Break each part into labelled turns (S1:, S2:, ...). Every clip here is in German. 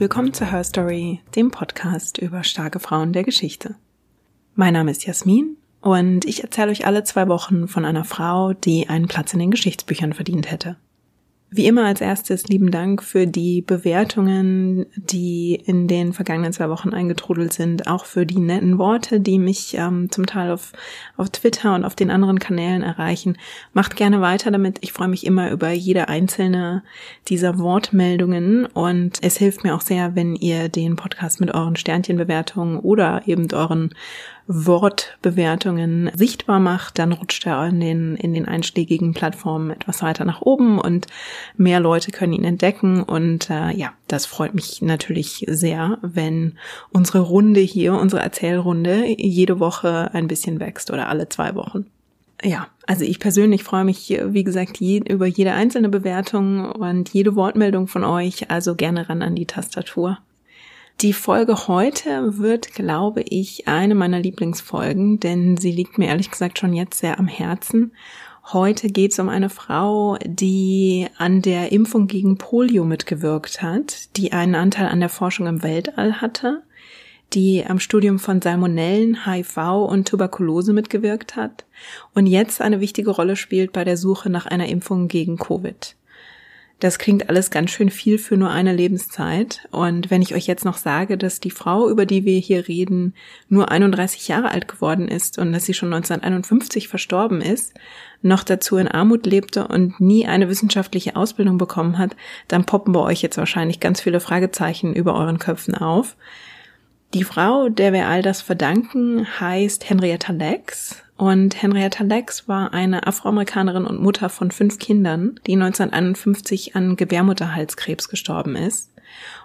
S1: Willkommen zu Her Story, dem Podcast über starke Frauen der Geschichte. Mein Name ist Jasmin und ich erzähle euch alle zwei Wochen von einer Frau, die einen Platz in den Geschichtsbüchern verdient hätte. Wie immer als erstes lieben Dank für die Bewertungen, die in den vergangenen zwei Wochen eingetrudelt sind, auch für die netten Worte, die mich ähm, zum Teil auf, auf Twitter und auf den anderen Kanälen erreichen. Macht gerne weiter damit. Ich freue mich immer über jede einzelne dieser Wortmeldungen und es hilft mir auch sehr, wenn ihr den Podcast mit euren Sternchenbewertungen oder eben euren Wortbewertungen sichtbar macht, dann rutscht er in den, in den einschlägigen Plattformen etwas weiter nach oben und mehr Leute können ihn entdecken. Und äh, ja, das freut mich natürlich sehr, wenn unsere Runde hier, unsere Erzählrunde jede Woche ein bisschen wächst oder alle zwei Wochen. Ja, also ich persönlich freue mich, wie gesagt, je, über jede einzelne Bewertung und jede Wortmeldung von euch. Also gerne ran an die Tastatur. Die Folge heute wird, glaube ich, eine meiner Lieblingsfolgen, denn sie liegt mir ehrlich gesagt schon jetzt sehr am Herzen. Heute geht es um eine Frau, die an der Impfung gegen Polio mitgewirkt hat, die einen Anteil an der Forschung im Weltall hatte, die am Studium von Salmonellen, HIV und Tuberkulose mitgewirkt hat und jetzt eine wichtige Rolle spielt bei der Suche nach einer Impfung gegen Covid. Das klingt alles ganz schön viel für nur eine Lebenszeit. Und wenn ich euch jetzt noch sage, dass die Frau, über die wir hier reden, nur 31 Jahre alt geworden ist und dass sie schon 1951 verstorben ist, noch dazu in Armut lebte und nie eine wissenschaftliche Ausbildung bekommen hat, dann poppen bei euch jetzt wahrscheinlich ganz viele Fragezeichen über euren Köpfen auf. Die Frau, der wir all das verdanken, heißt Henrietta Lex und Henrietta Lex war eine Afroamerikanerin und Mutter von fünf Kindern, die 1951 an Gebärmutterhalskrebs gestorben ist.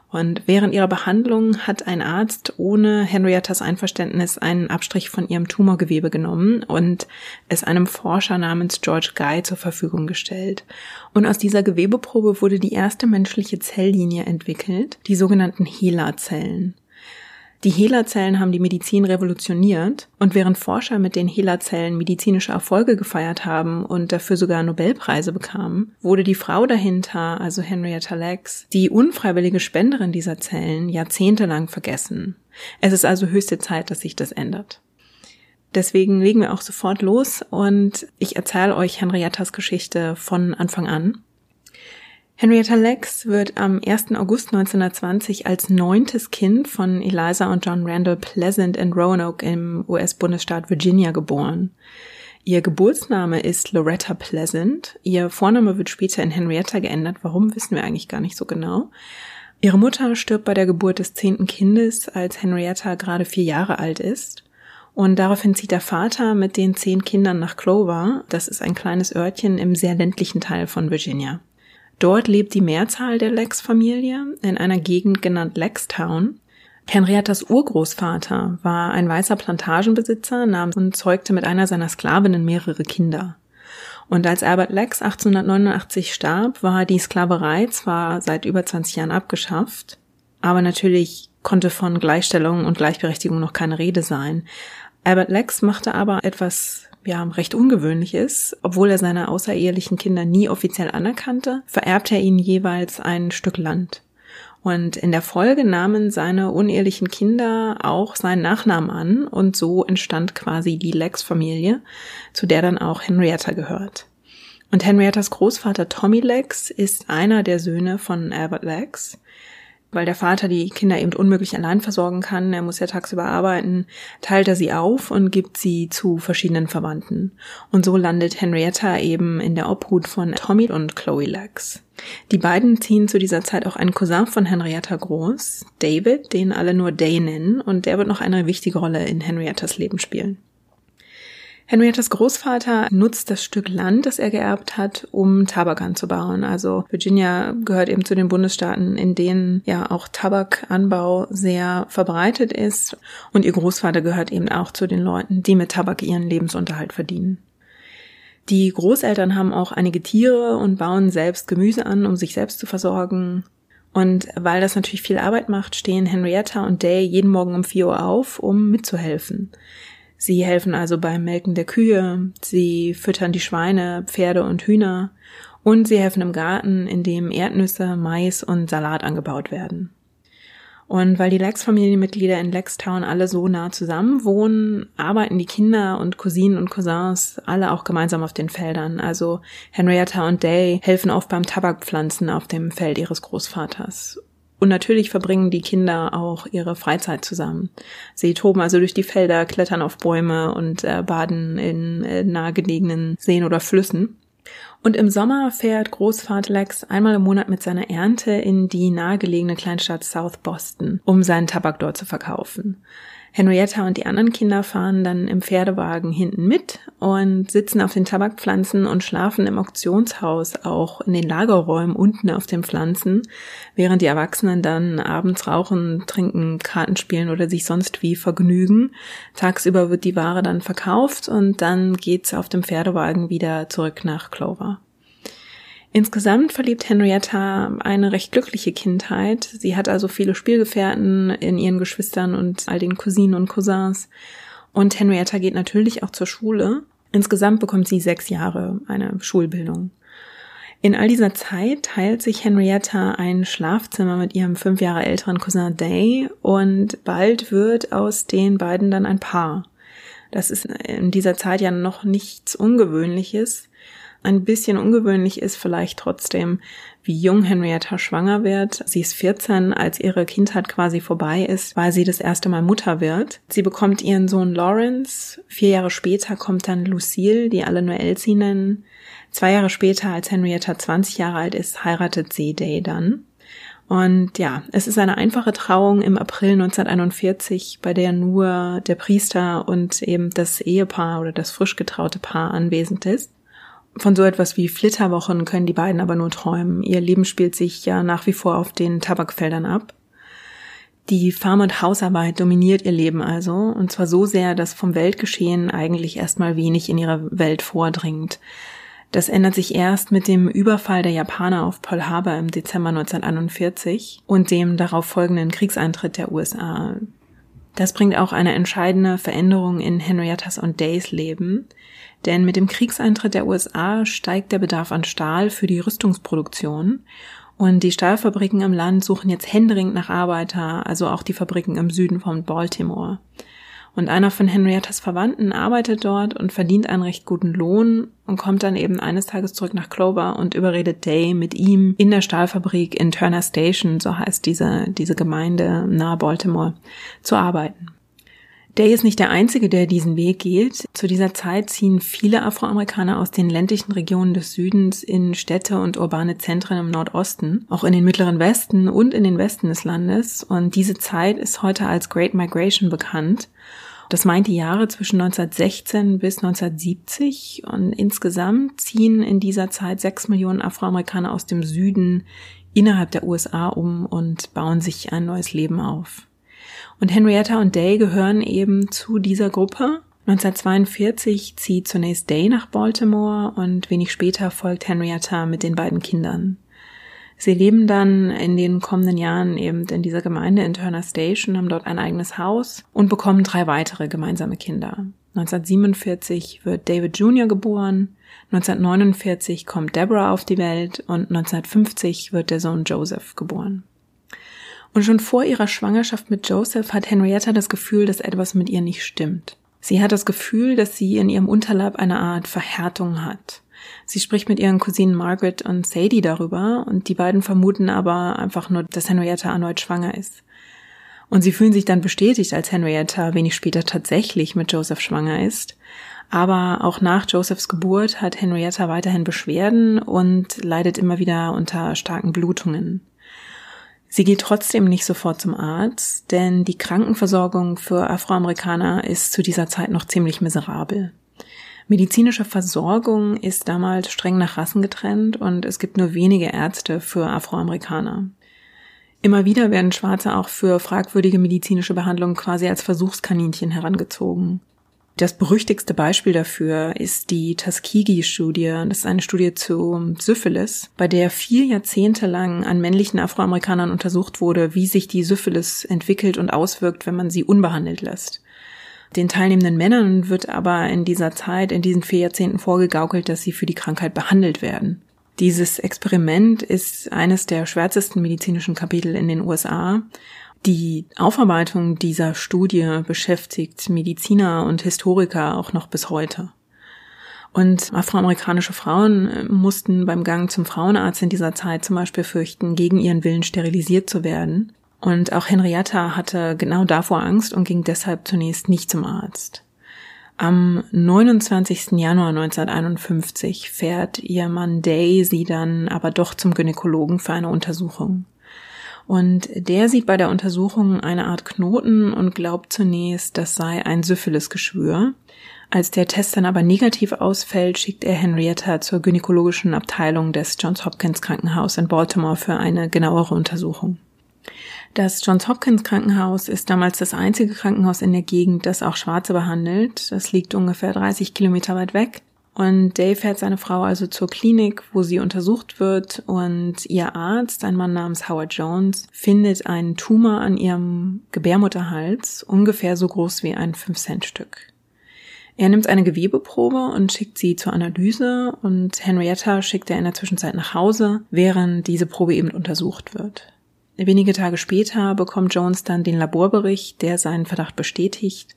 S1: Und während ihrer Behandlung hat ein Arzt ohne Henriettas Einverständnis einen Abstrich von ihrem Tumorgewebe genommen und es einem Forscher namens George Guy zur Verfügung gestellt. Und aus dieser Gewebeprobe wurde die erste menschliche Zelllinie entwickelt, die sogenannten HeLa-Zellen. Die HeLa-Zellen haben die Medizin revolutioniert und während Forscher mit den HeLa-Zellen medizinische Erfolge gefeiert haben und dafür sogar Nobelpreise bekamen, wurde die Frau dahinter, also Henrietta Lacks, die unfreiwillige Spenderin dieser Zellen, jahrzehntelang vergessen. Es ist also höchste Zeit, dass sich das ändert. Deswegen legen wir auch sofort los und ich erzähle euch Henriettas Geschichte von Anfang an. Henrietta Lex wird am 1. August 1920 als neuntes Kind von Eliza und John Randall Pleasant in Roanoke im US-Bundesstaat Virginia geboren. Ihr Geburtsname ist Loretta Pleasant. Ihr Vorname wird später in Henrietta geändert. Warum wissen wir eigentlich gar nicht so genau. Ihre Mutter stirbt bei der Geburt des zehnten Kindes, als Henrietta gerade vier Jahre alt ist. Und daraufhin zieht der Vater mit den zehn Kindern nach Clover. Das ist ein kleines Örtchen im sehr ländlichen Teil von Virginia. Dort lebt die Mehrzahl der Lex-Familie in einer Gegend genannt Lextown. Henriettas Urgroßvater war ein weißer Plantagenbesitzer namens und zeugte mit einer seiner Sklavinnen mehrere Kinder. Und als Albert Lex 1889 starb, war die Sklaverei zwar seit über 20 Jahren abgeschafft, aber natürlich konnte von Gleichstellung und Gleichberechtigung noch keine Rede sein. Albert Lex machte aber etwas ja, recht ungewöhnlich ist. Obwohl er seine außerehelichen Kinder nie offiziell anerkannte, vererbte er ihnen jeweils ein Stück Land. Und in der Folge nahmen seine unehelichen Kinder auch seinen Nachnamen an und so entstand quasi die Lex-Familie, zu der dann auch Henrietta gehört. Und Henriettas Großvater Tommy Lex ist einer der Söhne von Albert Lex weil der Vater die Kinder eben unmöglich allein versorgen kann, er muss ja tagsüber arbeiten, teilt er sie auf und gibt sie zu verschiedenen Verwandten. Und so landet Henrietta eben in der Obhut von Tommy und Chloe Lex. Die beiden ziehen zu dieser Zeit auch einen Cousin von Henrietta groß, David, den alle nur Day nennen, und der wird noch eine wichtige Rolle in Henriettas Leben spielen. Henriettas Großvater nutzt das Stück Land, das er geerbt hat, um Tabak anzubauen. Also Virginia gehört eben zu den Bundesstaaten, in denen ja auch Tabakanbau sehr verbreitet ist. Und ihr Großvater gehört eben auch zu den Leuten, die mit Tabak ihren Lebensunterhalt verdienen. Die Großeltern haben auch einige Tiere und bauen selbst Gemüse an, um sich selbst zu versorgen. Und weil das natürlich viel Arbeit macht, stehen Henrietta und Day jeden Morgen um 4 Uhr auf, um mitzuhelfen. Sie helfen also beim Melken der Kühe, sie füttern die Schweine, Pferde und Hühner Und sie helfen im Garten, in dem Erdnüsse, Mais und Salat angebaut werden. Und weil die Lex-Familienmitglieder in Lextown alle so nah zusammen wohnen, arbeiten die Kinder und Cousinen und Cousins alle auch gemeinsam auf den Feldern. Also Henrietta und Day helfen oft beim Tabakpflanzen auf dem Feld ihres Großvaters. Und natürlich verbringen die Kinder auch ihre Freizeit zusammen. Sie toben also durch die Felder, klettern auf Bäume und äh, baden in äh, nahegelegenen Seen oder Flüssen. Und im Sommer fährt Großvater Lex einmal im Monat mit seiner Ernte in die nahegelegene Kleinstadt South Boston, um seinen Tabak dort zu verkaufen. Henrietta und die anderen Kinder fahren dann im Pferdewagen hinten mit und sitzen auf den Tabakpflanzen und schlafen im Auktionshaus auch in den Lagerräumen unten auf den Pflanzen, während die Erwachsenen dann abends rauchen, trinken, Karten spielen oder sich sonst wie vergnügen. Tagsüber wird die Ware dann verkauft und dann geht's auf dem Pferdewagen wieder zurück nach Clover. Insgesamt verliebt Henrietta eine recht glückliche Kindheit. Sie hat also viele Spielgefährten in ihren Geschwistern und all den Cousinen und Cousins. Und Henrietta geht natürlich auch zur Schule. Insgesamt bekommt sie sechs Jahre eine Schulbildung. In all dieser Zeit teilt sich Henrietta ein Schlafzimmer mit ihrem fünf Jahre älteren Cousin Day und bald wird aus den beiden dann ein Paar. Das ist in dieser Zeit ja noch nichts Ungewöhnliches. Ein bisschen ungewöhnlich ist vielleicht trotzdem, wie jung Henrietta schwanger wird. Sie ist 14, als ihre Kindheit quasi vorbei ist, weil sie das erste Mal Mutter wird. Sie bekommt ihren Sohn Lawrence. Vier Jahre später kommt dann Lucille, die alle nur Elsie nennen. Zwei Jahre später, als Henrietta 20 Jahre alt ist, heiratet sie Day dann. Und ja, es ist eine einfache Trauung im April 1941, bei der nur der Priester und eben das Ehepaar oder das frisch getraute Paar anwesend ist. Von so etwas wie Flitterwochen können die beiden aber nur träumen. Ihr Leben spielt sich ja nach wie vor auf den Tabakfeldern ab. Die Farm- und Hausarbeit dominiert ihr Leben also, und zwar so sehr, dass vom Weltgeschehen eigentlich erstmal wenig in ihre Welt vordringt. Das ändert sich erst mit dem Überfall der Japaner auf Pearl Harbor im Dezember 1941 und dem darauf folgenden Kriegseintritt der USA. Das bringt auch eine entscheidende Veränderung in Henriettas und Days Leben, denn mit dem Kriegseintritt der USA steigt der Bedarf an Stahl für die Rüstungsproduktion und die Stahlfabriken im Land suchen jetzt händeringend nach Arbeiter, also auch die Fabriken im Süden von Baltimore. Und einer von Henriettas Verwandten arbeitet dort und verdient einen recht guten Lohn und kommt dann eben eines Tages zurück nach Clover und überredet Day mit ihm in der Stahlfabrik in Turner Station, so heißt diese, diese Gemeinde nahe Baltimore, zu arbeiten. Day ist nicht der Einzige, der diesen Weg geht. Zu dieser Zeit ziehen viele Afroamerikaner aus den ländlichen Regionen des Südens in Städte und urbane Zentren im Nordosten, auch in den mittleren Westen und in den Westen des Landes. Und diese Zeit ist heute als Great Migration bekannt. Das meint die Jahre zwischen 1916 bis 1970 und insgesamt ziehen in dieser Zeit sechs Millionen Afroamerikaner aus dem Süden innerhalb der USA um und bauen sich ein neues Leben auf. Und Henrietta und Day gehören eben zu dieser Gruppe. 1942 zieht zunächst Day nach Baltimore und wenig später folgt Henrietta mit den beiden Kindern. Sie leben dann in den kommenden Jahren eben in dieser Gemeinde in Turner Station, haben dort ein eigenes Haus und bekommen drei weitere gemeinsame Kinder. 1947 wird David Jr. geboren, 1949 kommt Deborah auf die Welt und 1950 wird der Sohn Joseph geboren. Und schon vor ihrer Schwangerschaft mit Joseph hat Henrietta das Gefühl, dass etwas mit ihr nicht stimmt. Sie hat das Gefühl, dass sie in ihrem Unterleib eine Art Verhärtung hat. Sie spricht mit ihren Cousinen Margaret und Sadie darüber und die beiden vermuten aber einfach nur, dass Henrietta erneut schwanger ist. Und sie fühlen sich dann bestätigt, als Henrietta wenig später tatsächlich mit Joseph schwanger ist. Aber auch nach Josephs Geburt hat Henrietta weiterhin Beschwerden und leidet immer wieder unter starken Blutungen. Sie geht trotzdem nicht sofort zum Arzt, denn die Krankenversorgung für Afroamerikaner ist zu dieser Zeit noch ziemlich miserabel. Medizinische Versorgung ist damals streng nach Rassen getrennt und es gibt nur wenige Ärzte für Afroamerikaner. Immer wieder werden Schwarze auch für fragwürdige medizinische Behandlungen quasi als Versuchskaninchen herangezogen. Das berüchtigste Beispiel dafür ist die Tuskegee-Studie. Das ist eine Studie zu Syphilis, bei der vier Jahrzehnte lang an männlichen Afroamerikanern untersucht wurde, wie sich die Syphilis entwickelt und auswirkt, wenn man sie unbehandelt lässt. Den teilnehmenden Männern wird aber in dieser Zeit, in diesen vier Jahrzehnten vorgegaukelt, dass sie für die Krankheit behandelt werden. Dieses Experiment ist eines der schwärzesten medizinischen Kapitel in den USA. Die Aufarbeitung dieser Studie beschäftigt Mediziner und Historiker auch noch bis heute. Und afroamerikanische Frauen äh, mussten beim Gang zum Frauenarzt in dieser Zeit zum Beispiel fürchten, gegen ihren Willen sterilisiert zu werden. Und auch Henrietta hatte genau davor Angst und ging deshalb zunächst nicht zum Arzt. Am 29. Januar 1951 fährt ihr Mann Day sie dann aber doch zum Gynäkologen für eine Untersuchung. Und der sieht bei der Untersuchung eine Art Knoten und glaubt zunächst, das sei ein Syphilisgeschwür. Als der Test dann aber negativ ausfällt, schickt er Henrietta zur gynäkologischen Abteilung des Johns Hopkins Krankenhaus in Baltimore für eine genauere Untersuchung. Das Johns Hopkins Krankenhaus ist damals das einzige Krankenhaus in der Gegend, das auch Schwarze behandelt. Das liegt ungefähr 30 Kilometer weit weg. Und Dave fährt seine Frau also zur Klinik, wo sie untersucht wird und ihr Arzt, ein Mann namens Howard Jones, findet einen Tumor an ihrem Gebärmutterhals, ungefähr so groß wie ein 5-Cent-Stück. Er nimmt eine Gewebeprobe und schickt sie zur Analyse und Henrietta schickt er in der Zwischenzeit nach Hause, während diese Probe eben untersucht wird. Wenige Tage später bekommt Jones dann den Laborbericht, der seinen Verdacht bestätigt.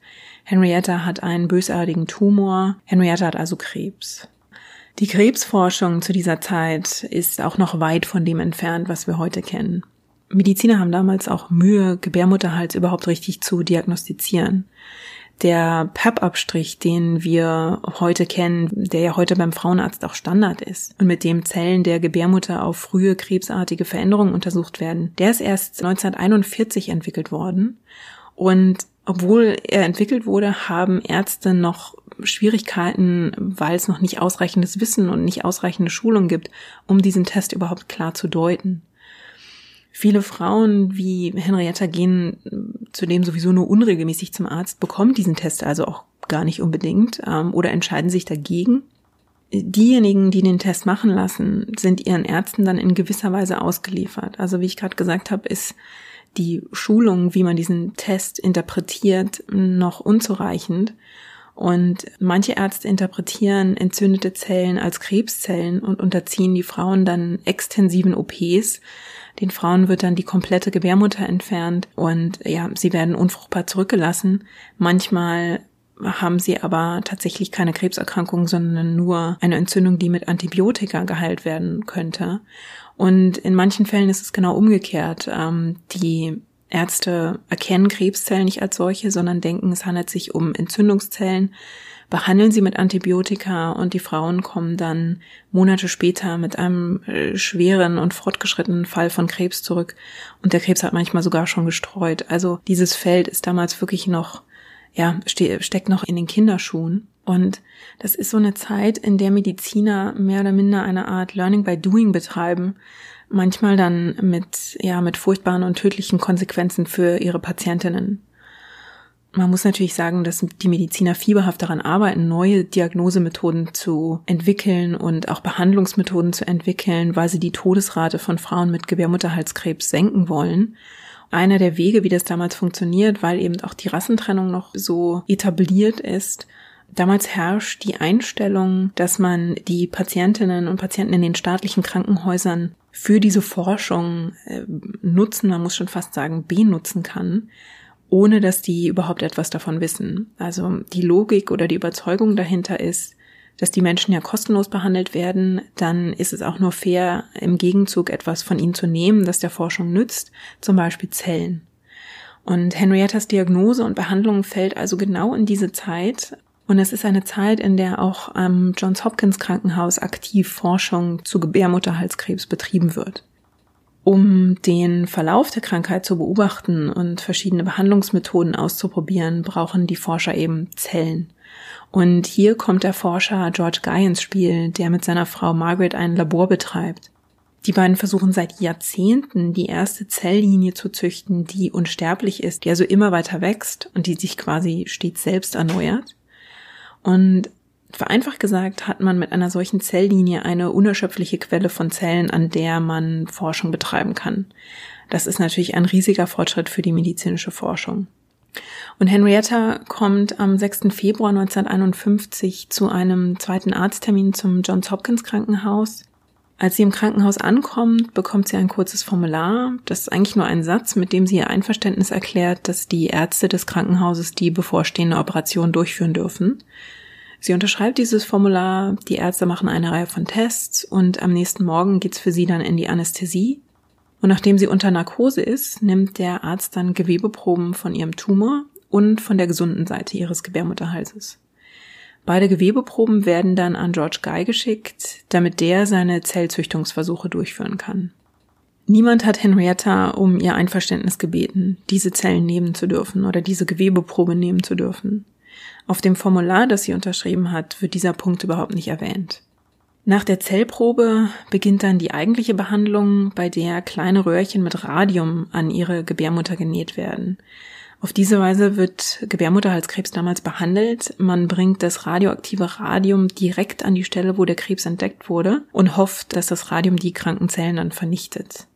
S1: Henrietta hat einen bösartigen Tumor. Henrietta hat also Krebs. Die Krebsforschung zu dieser Zeit ist auch noch weit von dem entfernt, was wir heute kennen. Mediziner haben damals auch Mühe, Gebärmutterhals überhaupt richtig zu diagnostizieren der PEP-Abstrich, den wir heute kennen, der ja heute beim Frauenarzt auch Standard ist und mit dem Zellen der Gebärmutter auf frühe krebsartige Veränderungen untersucht werden, der ist erst 1941 entwickelt worden. Und obwohl er entwickelt wurde, haben Ärzte noch Schwierigkeiten, weil es noch nicht ausreichendes Wissen und nicht ausreichende Schulung gibt, um diesen Test überhaupt klar zu deuten. Viele Frauen wie Henrietta gehen zudem sowieso nur unregelmäßig zum Arzt, bekommen diesen Test also auch gar nicht unbedingt ähm, oder entscheiden sich dagegen. Diejenigen, die den Test machen lassen, sind ihren Ärzten dann in gewisser Weise ausgeliefert. Also wie ich gerade gesagt habe, ist die Schulung, wie man diesen Test interpretiert, noch unzureichend. Und manche Ärzte interpretieren entzündete Zellen als Krebszellen und unterziehen die Frauen dann extensiven OPs, den Frauen wird dann die komplette Gebärmutter entfernt und ja, sie werden unfruchtbar zurückgelassen. Manchmal haben sie aber tatsächlich keine Krebserkrankung, sondern nur eine Entzündung, die mit Antibiotika geheilt werden könnte. Und in manchen Fällen ist es genau umgekehrt. Ähm, die Ärzte erkennen Krebszellen nicht als solche, sondern denken, es handelt sich um Entzündungszellen, behandeln sie mit Antibiotika und die Frauen kommen dann Monate später mit einem äh, schweren und fortgeschrittenen Fall von Krebs zurück und der Krebs hat manchmal sogar schon gestreut. Also dieses Feld ist damals wirklich noch, ja, ste steckt noch in den Kinderschuhen. Und das ist so eine Zeit, in der Mediziner mehr oder minder eine Art Learning by Doing betreiben, manchmal dann mit, ja, mit furchtbaren und tödlichen Konsequenzen für ihre Patientinnen. Man muss natürlich sagen, dass die Mediziner fieberhaft daran arbeiten, neue Diagnosemethoden zu entwickeln und auch Behandlungsmethoden zu entwickeln, weil sie die Todesrate von Frauen mit Gebärmutterhalskrebs senken wollen. Einer der Wege, wie das damals funktioniert, weil eben auch die Rassentrennung noch so etabliert ist, Damals herrscht die Einstellung, dass man die Patientinnen und Patienten in den staatlichen Krankenhäusern für diese Forschung äh, nutzen, man muss schon fast sagen, benutzen kann ohne dass die überhaupt etwas davon wissen. Also die Logik oder die Überzeugung dahinter ist, dass die Menschen ja kostenlos behandelt werden, dann ist es auch nur fair, im Gegenzug etwas von ihnen zu nehmen, das der Forschung nützt, zum Beispiel Zellen. Und Henriettas Diagnose und Behandlung fällt also genau in diese Zeit. Und es ist eine Zeit, in der auch am Johns Hopkins Krankenhaus aktiv Forschung zu Gebärmutterhalskrebs betrieben wird. Um den Verlauf der Krankheit zu beobachten und verschiedene Behandlungsmethoden auszuprobieren, brauchen die Forscher eben Zellen. Und hier kommt der Forscher George Guy ins Spiel, der mit seiner Frau Margaret ein Labor betreibt. Die beiden versuchen seit Jahrzehnten die erste Zelllinie zu züchten, die unsterblich ist, die also immer weiter wächst und die sich quasi stets selbst erneuert. Und Vereinfacht gesagt hat man mit einer solchen Zelllinie eine unerschöpfliche Quelle von Zellen, an der man Forschung betreiben kann. Das ist natürlich ein riesiger Fortschritt für die medizinische Forschung. Und Henrietta kommt am 6. Februar 1951 zu einem zweiten Arzttermin zum Johns Hopkins Krankenhaus. Als sie im Krankenhaus ankommt, bekommt sie ein kurzes Formular. Das ist eigentlich nur ein Satz, mit dem sie ihr Einverständnis erklärt, dass die Ärzte des Krankenhauses die bevorstehende Operation durchführen dürfen. Sie unterschreibt dieses Formular, die Ärzte machen eine Reihe von Tests und am nächsten Morgen geht's für sie dann in die Anästhesie. Und nachdem sie unter Narkose ist, nimmt der Arzt dann Gewebeproben von ihrem Tumor und von der gesunden Seite ihres Gebärmutterhalses. Beide Gewebeproben werden dann an George Guy geschickt, damit der seine Zellzüchtungsversuche durchführen kann. Niemand hat Henrietta um ihr Einverständnis gebeten, diese Zellen nehmen zu dürfen oder diese Gewebeprobe nehmen zu dürfen. Auf dem Formular, das sie unterschrieben hat, wird dieser Punkt überhaupt nicht erwähnt. Nach der Zellprobe beginnt dann die eigentliche Behandlung, bei der kleine Röhrchen mit Radium an ihre Gebärmutter genäht werden. Auf diese Weise wird Gebärmutterhalskrebs damals behandelt. Man bringt das radioaktive Radium direkt an die Stelle, wo der Krebs entdeckt wurde und hofft, dass das Radium die kranken Zellen dann vernichtet.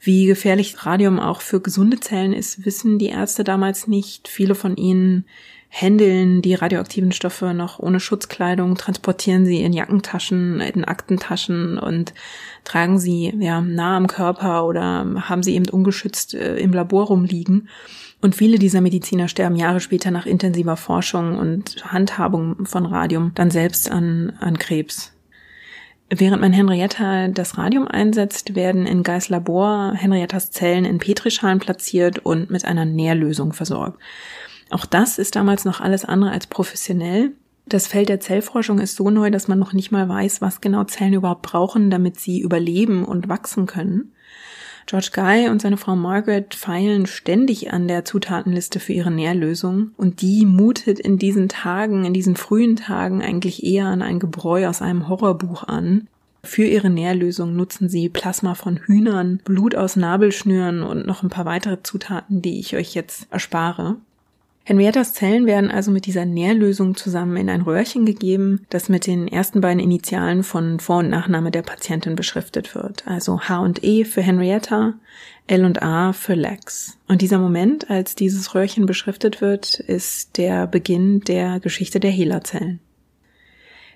S1: Wie gefährlich Radium auch für gesunde Zellen ist, wissen die Ärzte damals nicht. Viele von ihnen händeln die radioaktiven Stoffe noch ohne Schutzkleidung, transportieren sie in Jackentaschen, in Aktentaschen und tragen sie ja nah am Körper oder haben sie eben ungeschützt äh, im Labor rumliegen. Und viele dieser Mediziner sterben Jahre später nach intensiver Forschung und Handhabung von Radium dann selbst an, an Krebs. Während man Henrietta das Radium einsetzt, werden in Geis Labor Henriettas Zellen in Petrischalen platziert und mit einer Nährlösung versorgt. Auch das ist damals noch alles andere als professionell. Das Feld der Zellforschung ist so neu, dass man noch nicht mal weiß, was genau Zellen überhaupt brauchen, damit sie überleben und wachsen können. George Guy und seine Frau Margaret feilen ständig an der Zutatenliste für ihre Nährlösung und die mutet in diesen Tagen, in diesen frühen Tagen eigentlich eher an ein Gebräu aus einem Horrorbuch an. Für ihre Nährlösung nutzen sie Plasma von Hühnern, Blut aus Nabelschnüren und noch ein paar weitere Zutaten, die ich euch jetzt erspare. Henriettas Zellen werden also mit dieser Nährlösung zusammen in ein Röhrchen gegeben, das mit den ersten beiden Initialen von Vor- und Nachname der Patientin beschriftet wird. Also H und E für Henrietta, L und A für Lex. Und dieser Moment, als dieses Röhrchen beschriftet wird, ist der Beginn der Geschichte der Hela-Zellen.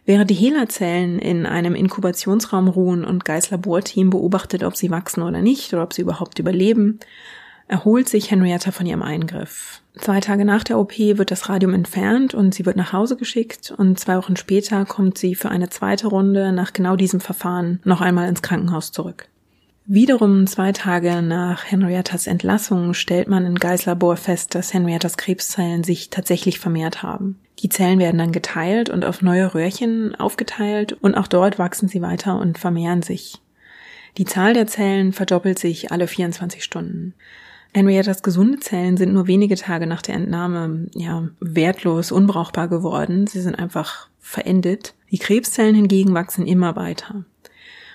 S1: Während die Hela-Zellen in einem Inkubationsraum ruhen und Geis Laborteam beobachtet, ob sie wachsen oder nicht oder ob sie überhaupt überleben, erholt sich Henrietta von ihrem Eingriff. Zwei Tage nach der OP wird das Radium entfernt und sie wird nach Hause geschickt und zwei Wochen später kommt sie für eine zweite Runde nach genau diesem Verfahren noch einmal ins Krankenhaus zurück. Wiederum zwei Tage nach Henriettas Entlassung stellt man in Geis Labor fest, dass Henriettas Krebszellen sich tatsächlich vermehrt haben. Die Zellen werden dann geteilt und auf neue Röhrchen aufgeteilt und auch dort wachsen sie weiter und vermehren sich. Die Zahl der Zellen verdoppelt sich alle 24 Stunden. Henriettas gesunde Zellen sind nur wenige Tage nach der Entnahme ja wertlos, unbrauchbar geworden. Sie sind einfach verendet. Die Krebszellen hingegen wachsen immer weiter.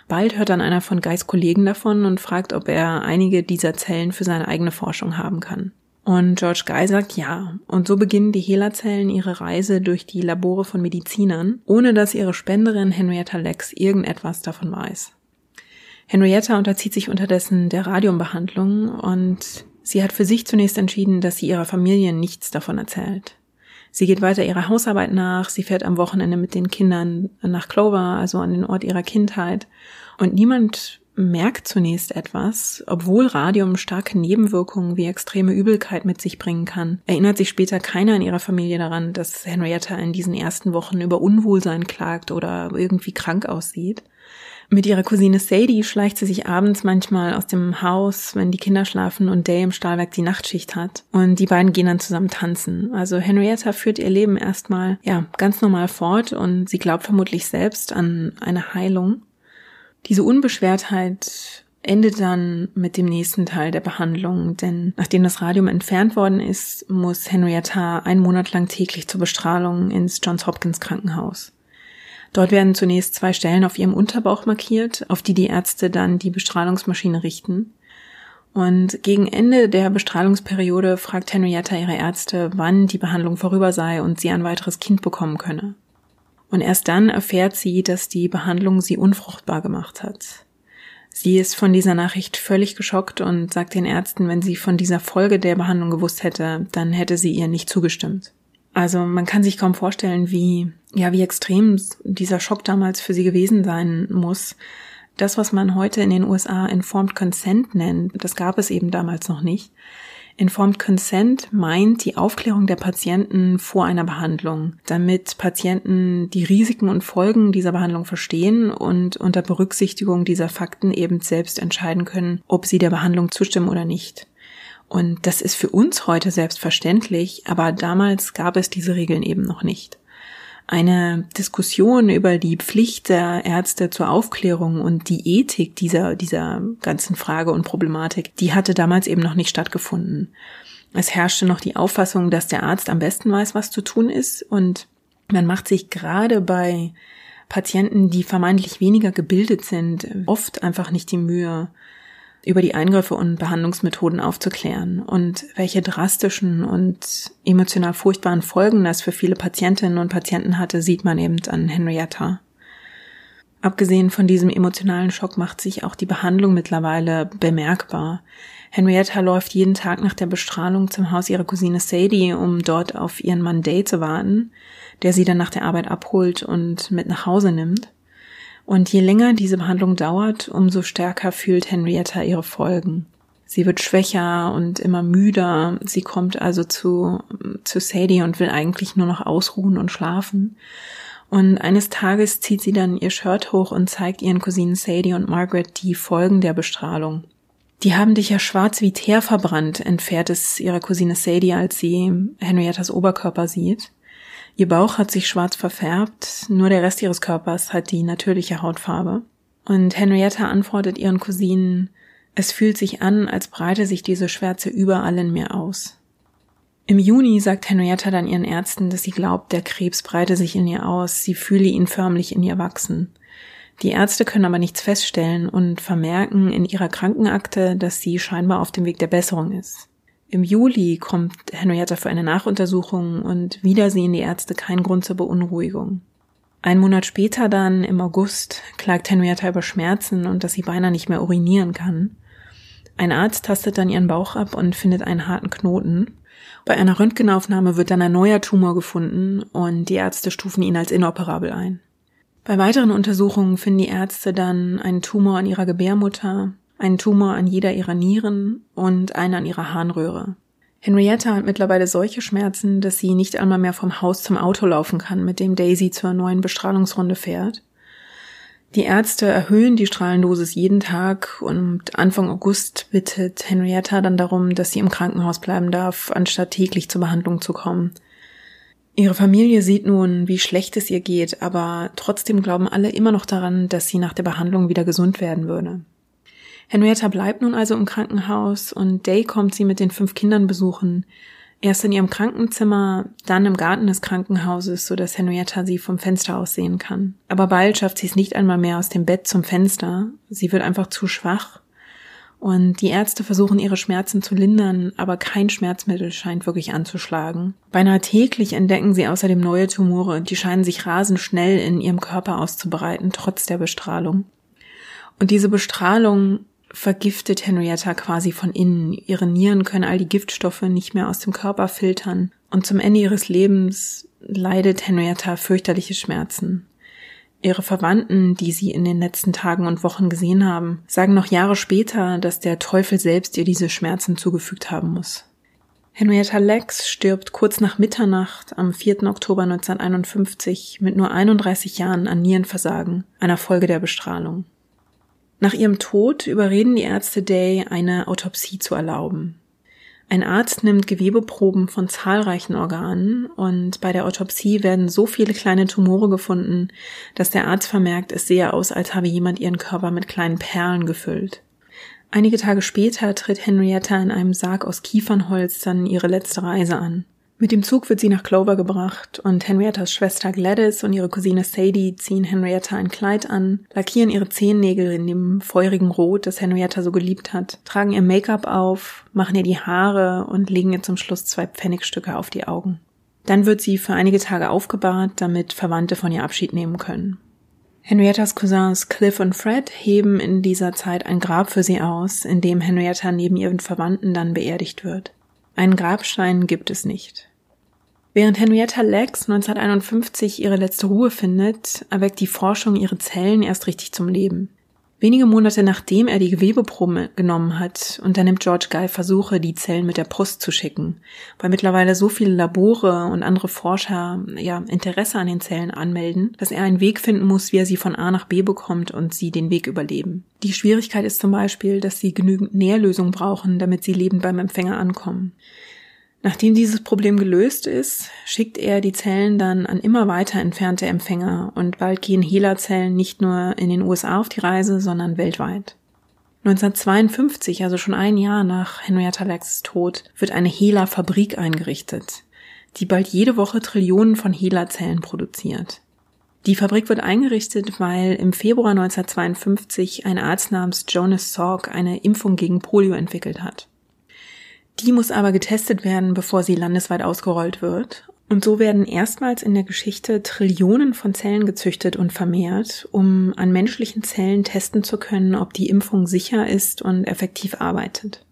S1: Bald hört dann einer von Geis Kollegen davon und fragt, ob er einige dieser Zellen für seine eigene Forschung haben kann. Und George Guy sagt ja. Und so beginnen die Hela-Zellen ihre Reise durch die Labore von Medizinern, ohne dass ihre Spenderin Henrietta Lex irgendetwas davon weiß. Henrietta unterzieht sich unterdessen der Radiumbehandlung und sie hat für sich zunächst entschieden, dass sie ihrer Familie nichts davon erzählt. Sie geht weiter ihrer Hausarbeit nach, sie fährt am Wochenende mit den Kindern nach Clover, also an den Ort ihrer Kindheit. Und niemand merkt zunächst etwas, obwohl Radium starke Nebenwirkungen wie extreme Übelkeit mit sich bringen kann. Erinnert sich später keiner in ihrer Familie daran, dass Henrietta in diesen ersten Wochen über Unwohlsein klagt oder irgendwie krank aussieht. Mit ihrer Cousine Sadie schleicht sie sich abends manchmal aus dem Haus, wenn die Kinder schlafen und Day im Stahlwerk die Nachtschicht hat. Und die beiden gehen dann zusammen tanzen. Also Henrietta führt ihr Leben erstmal, ja, ganz normal fort und sie glaubt vermutlich selbst an eine Heilung. Diese Unbeschwertheit endet dann mit dem nächsten Teil der Behandlung, denn nachdem das Radium entfernt worden ist, muss Henrietta einen Monat lang täglich zur Bestrahlung ins Johns Hopkins Krankenhaus. Dort werden zunächst zwei Stellen auf ihrem Unterbauch markiert, auf die die Ärzte dann die Bestrahlungsmaschine richten. Und gegen Ende der Bestrahlungsperiode fragt Henrietta ihre Ärzte, wann die Behandlung vorüber sei und sie ein weiteres Kind bekommen könne. Und erst dann erfährt sie, dass die Behandlung sie unfruchtbar gemacht hat. Sie ist von dieser Nachricht völlig geschockt und sagt den Ärzten, wenn sie von dieser Folge der Behandlung gewusst hätte, dann hätte sie ihr nicht zugestimmt. Also man kann sich kaum vorstellen, wie, ja, wie extrem dieser Schock damals für sie gewesen sein muss. Das, was man heute in den USA Informed Consent nennt, das gab es eben damals noch nicht. Informed Consent meint die Aufklärung der Patienten vor einer Behandlung, damit Patienten die Risiken und Folgen dieser Behandlung verstehen und unter Berücksichtigung dieser Fakten eben selbst entscheiden können, ob sie der Behandlung zustimmen oder nicht. Und das ist für uns heute selbstverständlich, aber damals gab es diese Regeln eben noch nicht eine Diskussion über die Pflicht der Ärzte zur Aufklärung und die Ethik dieser, dieser ganzen Frage und Problematik, die hatte damals eben noch nicht stattgefunden. Es herrschte noch die Auffassung, dass der Arzt am besten weiß, was zu tun ist und man macht sich gerade bei Patienten, die vermeintlich weniger gebildet sind, oft einfach nicht die Mühe, über die Eingriffe und Behandlungsmethoden aufzuklären und welche drastischen und emotional furchtbaren Folgen das für viele Patientinnen und Patienten hatte, sieht man eben an Henrietta. Abgesehen von diesem emotionalen Schock macht sich auch die Behandlung mittlerweile bemerkbar. Henrietta läuft jeden Tag nach der Bestrahlung zum Haus ihrer Cousine Sadie, um dort auf ihren Mann Day zu warten, der sie dann nach der Arbeit abholt und mit nach Hause nimmt. Und je länger diese Behandlung dauert, umso stärker fühlt Henrietta ihre Folgen. Sie wird schwächer und immer müder. Sie kommt also zu, zu Sadie und will eigentlich nur noch ausruhen und schlafen. Und eines Tages zieht sie dann ihr Shirt hoch und zeigt ihren Cousinen Sadie und Margaret die Folgen der Bestrahlung. Die haben dich ja schwarz wie Teer verbrannt, entfährt es ihrer Cousine Sadie, als sie Henriettas Oberkörper sieht. Ihr Bauch hat sich schwarz verfärbt, nur der Rest ihres Körpers hat die natürliche Hautfarbe. Und Henrietta antwortet ihren Cousinen, es fühlt sich an, als breite sich diese Schwärze überall in mir aus. Im Juni sagt Henrietta dann ihren Ärzten, dass sie glaubt, der Krebs breite sich in ihr aus, sie fühle ihn förmlich in ihr wachsen. Die Ärzte können aber nichts feststellen und vermerken in ihrer Krankenakte, dass sie scheinbar auf dem Weg der Besserung ist. Im Juli kommt Henrietta für eine Nachuntersuchung und wieder sehen die Ärzte keinen Grund zur Beunruhigung. Ein Monat später dann, im August, klagt Henrietta über Schmerzen und dass sie beinahe nicht mehr urinieren kann. Ein Arzt tastet dann ihren Bauch ab und findet einen harten Knoten. Bei einer Röntgenaufnahme wird dann ein neuer Tumor gefunden und die Ärzte stufen ihn als inoperabel ein. Bei weiteren Untersuchungen finden die Ärzte dann einen Tumor an ihrer Gebärmutter, einen Tumor an jeder ihrer Nieren und einen an ihrer Harnröhre. Henrietta hat mittlerweile solche Schmerzen, dass sie nicht einmal mehr vom Haus zum Auto laufen kann, mit dem Daisy zur neuen Bestrahlungsrunde fährt. Die Ärzte erhöhen die Strahlendosis jeden Tag und Anfang August bittet Henrietta dann darum, dass sie im Krankenhaus bleiben darf, anstatt täglich zur Behandlung zu kommen. Ihre Familie sieht nun, wie schlecht es ihr geht, aber trotzdem glauben alle immer noch daran, dass sie nach der Behandlung wieder gesund werden würde. Henrietta bleibt nun also im Krankenhaus und Day kommt sie mit den fünf Kindern besuchen. Erst in ihrem Krankenzimmer, dann im Garten des Krankenhauses, so dass Henrietta sie vom Fenster aus sehen kann. Aber bald schafft sie es nicht einmal mehr aus dem Bett zum Fenster. Sie wird einfach zu schwach. Und die Ärzte versuchen ihre Schmerzen zu lindern, aber kein Schmerzmittel scheint wirklich anzuschlagen. Beinahe täglich entdecken sie außerdem neue Tumore, die scheinen sich rasend schnell in ihrem Körper auszubereiten, trotz der Bestrahlung. Und diese Bestrahlung vergiftet Henrietta quasi von innen. Ihre Nieren können all die Giftstoffe nicht mehr aus dem Körper filtern. Und zum Ende ihres Lebens leidet Henrietta fürchterliche Schmerzen. Ihre Verwandten, die sie in den letzten Tagen und Wochen gesehen haben, sagen noch Jahre später, dass der Teufel selbst ihr diese Schmerzen zugefügt haben muss. Henrietta Lex stirbt kurz nach Mitternacht am 4. Oktober 1951 mit nur 31 Jahren an Nierenversagen, einer Folge der Bestrahlung. Nach ihrem Tod überreden die Ärzte Day, eine Autopsie zu erlauben. Ein Arzt nimmt Gewebeproben von zahlreichen Organen und bei der Autopsie werden so viele kleine Tumore gefunden, dass der Arzt vermerkt, es sehe aus, als habe jemand ihren Körper mit kleinen Perlen gefüllt. Einige Tage später tritt Henrietta in einem Sarg aus Kiefernholz dann ihre letzte Reise an. Mit dem Zug wird sie nach Clover gebracht und Henriettas Schwester Gladys und ihre Cousine Sadie ziehen Henrietta ein Kleid an, lackieren ihre Zehennägel in dem feurigen Rot, das Henrietta so geliebt hat, tragen ihr Make-up auf, machen ihr die Haare und legen ihr zum Schluss zwei Pfennigstücke auf die Augen. Dann wird sie für einige Tage aufgebahrt, damit Verwandte von ihr Abschied nehmen können. Henriettas Cousins Cliff und Fred heben in dieser Zeit ein Grab für sie aus, in dem Henrietta neben ihren Verwandten dann beerdigt wird. Einen Grabstein gibt es nicht. Während Henrietta Lacks 1951 ihre letzte Ruhe findet, erweckt die Forschung ihre Zellen erst richtig zum Leben. Wenige Monate nachdem er die Gewebeprobe genommen hat, unternimmt George Guy Versuche, die Zellen mit der Post zu schicken, weil mittlerweile so viele Labore und andere Forscher ja Interesse an den Zellen anmelden, dass er einen Weg finden muss, wie er sie von A nach B bekommt und sie den Weg überleben. Die Schwierigkeit ist zum Beispiel, dass sie genügend Nährlösung brauchen, damit sie lebend beim Empfänger ankommen. Nachdem dieses Problem gelöst ist, schickt er die Zellen dann an immer weiter entfernte Empfänger und bald gehen HeLa-Zellen nicht nur in den USA auf die Reise, sondern weltweit. 1952, also schon ein Jahr nach Henrietta Lacks Tod, wird eine HeLa-Fabrik eingerichtet, die bald jede Woche Trillionen von HeLa-Zellen produziert. Die Fabrik wird eingerichtet, weil im Februar 1952 ein Arzt namens Jonas Salk eine Impfung gegen Polio entwickelt hat. Die muss aber getestet werden, bevor sie landesweit ausgerollt wird. Und so werden erstmals in der Geschichte Trillionen von Zellen gezüchtet und vermehrt, um an menschlichen Zellen testen zu können, ob die Impfung sicher ist und effektiv arbeitet.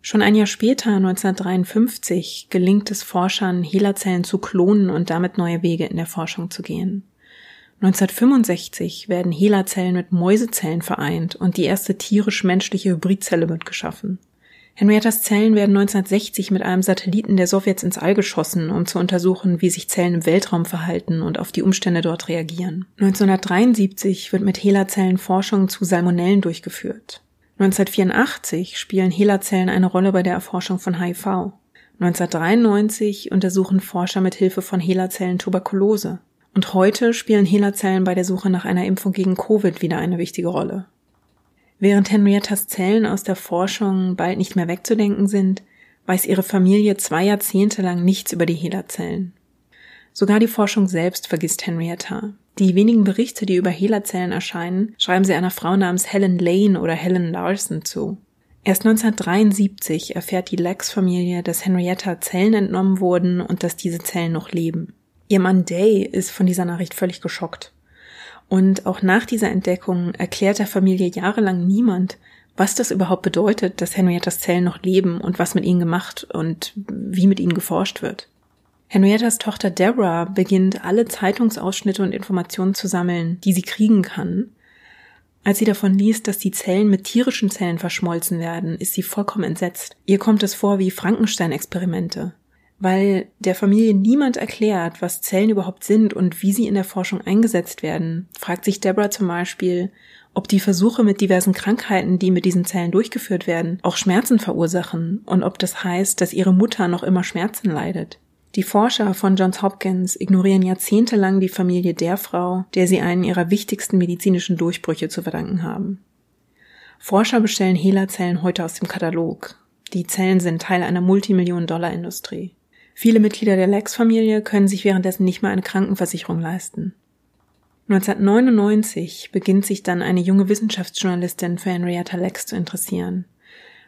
S1: Schon ein Jahr später, 1953, gelingt es Forschern, HeLa-Zellen zu klonen und damit neue Wege in der Forschung zu gehen. 1965 werden HeLa-Zellen mit Mäusezellen vereint und die erste tierisch-menschliche Hybridzelle wird geschaffen. Henriettas Zellen werden 1960 mit einem Satelliten der Sowjets ins All geschossen, um zu untersuchen, wie sich Zellen im Weltraum verhalten und auf die Umstände dort reagieren. 1973 wird mit HeLa-Zellen Forschung zu Salmonellen durchgeführt. 1984 spielen HeLa-Zellen eine Rolle bei der Erforschung von HIV. 1993 untersuchen Forscher mit Hilfe von HeLa-Zellen Tuberkulose. Und heute spielen HeLa-Zellen bei der Suche nach einer Impfung gegen Covid wieder eine wichtige Rolle. Während Henriettas Zellen aus der Forschung bald nicht mehr wegzudenken sind, weiß ihre Familie zwei Jahrzehnte lang nichts über die HeLa-Zellen. Sogar die Forschung selbst vergisst Henrietta. Die wenigen Berichte, die über HeLa-Zellen erscheinen, schreiben sie einer Frau namens Helen Lane oder Helen Larson zu. Erst 1973 erfährt die Lex-Familie, dass Henrietta Zellen entnommen wurden und dass diese Zellen noch leben. Ihr Mann Day ist von dieser Nachricht völlig geschockt. Und auch nach dieser Entdeckung erklärt der Familie jahrelang niemand, was das überhaupt bedeutet, dass Henriettas Zellen noch leben und was mit ihnen gemacht und wie mit ihnen geforscht wird. Henriettas Tochter Deborah beginnt alle Zeitungsausschnitte und Informationen zu sammeln, die sie kriegen kann. Als sie davon liest, dass die Zellen mit tierischen Zellen verschmolzen werden, ist sie vollkommen entsetzt. Ihr kommt es vor wie Frankenstein-Experimente weil der Familie niemand erklärt, was Zellen überhaupt sind und wie sie in der Forschung eingesetzt werden, fragt sich Deborah zum Beispiel, ob die Versuche mit diversen Krankheiten, die mit diesen Zellen durchgeführt werden, auch Schmerzen verursachen und ob das heißt, dass ihre Mutter noch immer Schmerzen leidet. Die Forscher von Johns Hopkins ignorieren jahrzehntelang die Familie der Frau, der sie einen ihrer wichtigsten medizinischen Durchbrüche zu verdanken haben. Forscher bestellen HeLa-Zellen heute aus dem Katalog. Die Zellen sind Teil einer Multimillionen-Dollar-Industrie. Viele Mitglieder der Lex-Familie können sich währenddessen nicht mal eine Krankenversicherung leisten. 1999 beginnt sich dann eine junge Wissenschaftsjournalistin für Henrietta Lex zu interessieren.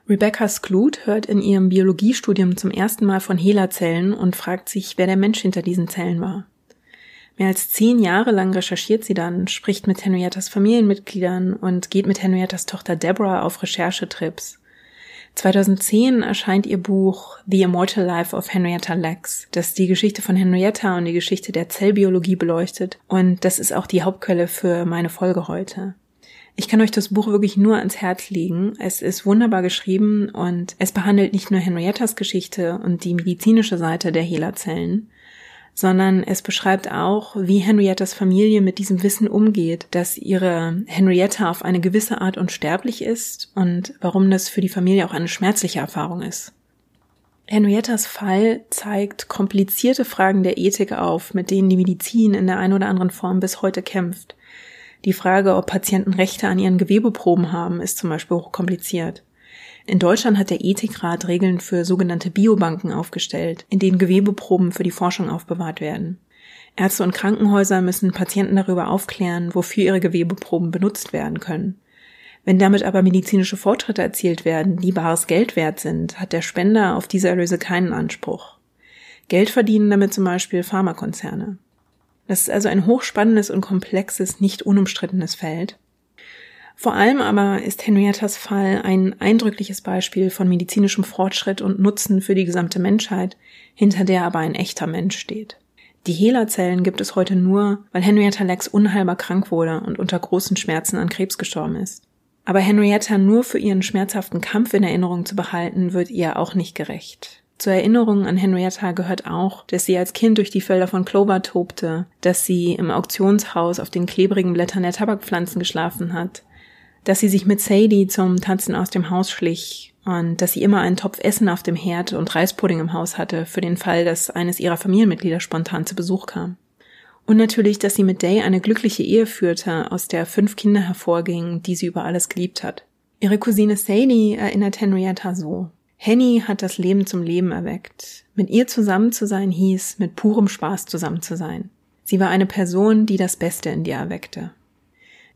S1: Rebecca Skloot hört in ihrem Biologiestudium zum ersten Mal von HeLa-Zellen und fragt sich, wer der Mensch hinter diesen Zellen war. Mehr als zehn Jahre lang recherchiert sie dann, spricht mit Henriettas Familienmitgliedern und geht mit Henriettas Tochter Deborah auf Recherchetrips. 2010 erscheint ihr Buch The Immortal Life of Henrietta Lacks, das die Geschichte von Henrietta und die Geschichte der Zellbiologie beleuchtet. Und das ist auch die Hauptquelle für meine Folge heute. Ich kann euch das Buch wirklich nur ans Herz legen. Es ist wunderbar geschrieben und es behandelt nicht nur Henriettas Geschichte und die medizinische Seite der HeLa-Zellen, sondern es beschreibt auch, wie Henriettas Familie mit diesem Wissen umgeht, dass ihre Henrietta auf eine gewisse Art unsterblich ist und warum das für die Familie auch eine schmerzliche Erfahrung ist. Henriettas Fall zeigt komplizierte Fragen der Ethik auf, mit denen die Medizin in der einen oder anderen Form bis heute kämpft. Die Frage, ob Patienten Rechte an ihren Gewebeproben haben, ist zum Beispiel hochkompliziert. In Deutschland hat der Ethikrat Regeln für sogenannte Biobanken aufgestellt, in denen Gewebeproben für die Forschung aufbewahrt werden. Ärzte und Krankenhäuser müssen Patienten darüber aufklären, wofür ihre Gewebeproben benutzt werden können. Wenn damit aber medizinische Fortschritte erzielt werden, die bares Geld wert sind, hat der Spender auf diese Erlöse keinen Anspruch. Geld verdienen damit zum Beispiel Pharmakonzerne. Das ist also ein hochspannendes und komplexes, nicht unumstrittenes Feld. Vor allem aber ist Henriettas Fall ein eindrückliches Beispiel von medizinischem Fortschritt und Nutzen für die gesamte Menschheit, hinter der aber ein echter Mensch steht. Die Hehlerzellen gibt es heute nur, weil Henrietta Lex unheilbar krank wurde und unter großen Schmerzen an Krebs gestorben ist. Aber Henrietta nur für ihren schmerzhaften Kampf in Erinnerung zu behalten, wird ihr auch nicht gerecht. Zur Erinnerung an Henrietta gehört auch, dass sie als Kind durch die Felder von Clover tobte, dass sie im Auktionshaus auf den klebrigen Blättern der Tabakpflanzen geschlafen hat, dass sie sich mit Sadie zum Tanzen aus dem Haus schlich und dass sie immer einen Topf Essen auf dem Herd und Reispudding im Haus hatte, für den Fall, dass eines ihrer Familienmitglieder spontan zu Besuch kam. Und natürlich, dass sie mit Day eine glückliche Ehe führte, aus der fünf Kinder hervorgingen, die sie über alles geliebt hat. Ihre Cousine Sadie erinnert Henrietta so. Henny hat das Leben zum Leben erweckt. Mit ihr zusammen zu sein hieß, mit purem Spaß zusammen zu sein. Sie war eine Person, die das Beste in dir erweckte.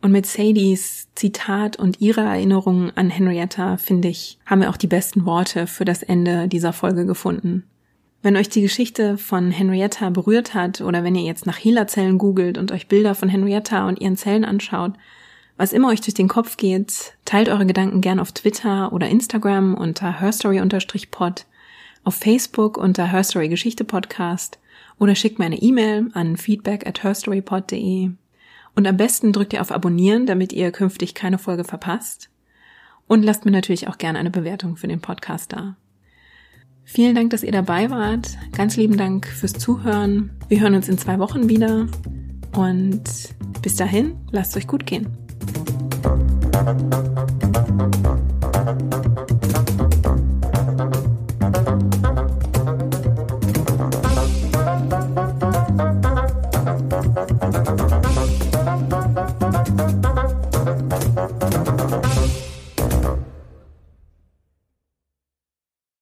S1: Und mit Sadies Zitat und ihrer Erinnerung an Henrietta, finde ich, haben wir auch die besten Worte für das Ende dieser Folge gefunden. Wenn euch die Geschichte von Henrietta berührt hat oder wenn ihr jetzt nach Hehlerzellen googelt und euch Bilder von Henrietta und ihren Zellen anschaut, was immer euch durch den Kopf geht, teilt eure Gedanken gern auf Twitter oder Instagram unter herstory-pod, auf Facebook unter Herstory Geschichte Podcast oder schickt mir eine E-Mail an feedback at herstorypod.de. Und am besten drückt ihr auf Abonnieren, damit ihr künftig keine Folge verpasst. Und lasst mir natürlich auch gerne eine Bewertung für den Podcast da. Vielen Dank, dass ihr dabei wart. Ganz lieben Dank fürs Zuhören. Wir hören uns in zwei Wochen wieder. Und bis dahin, lasst es euch gut gehen.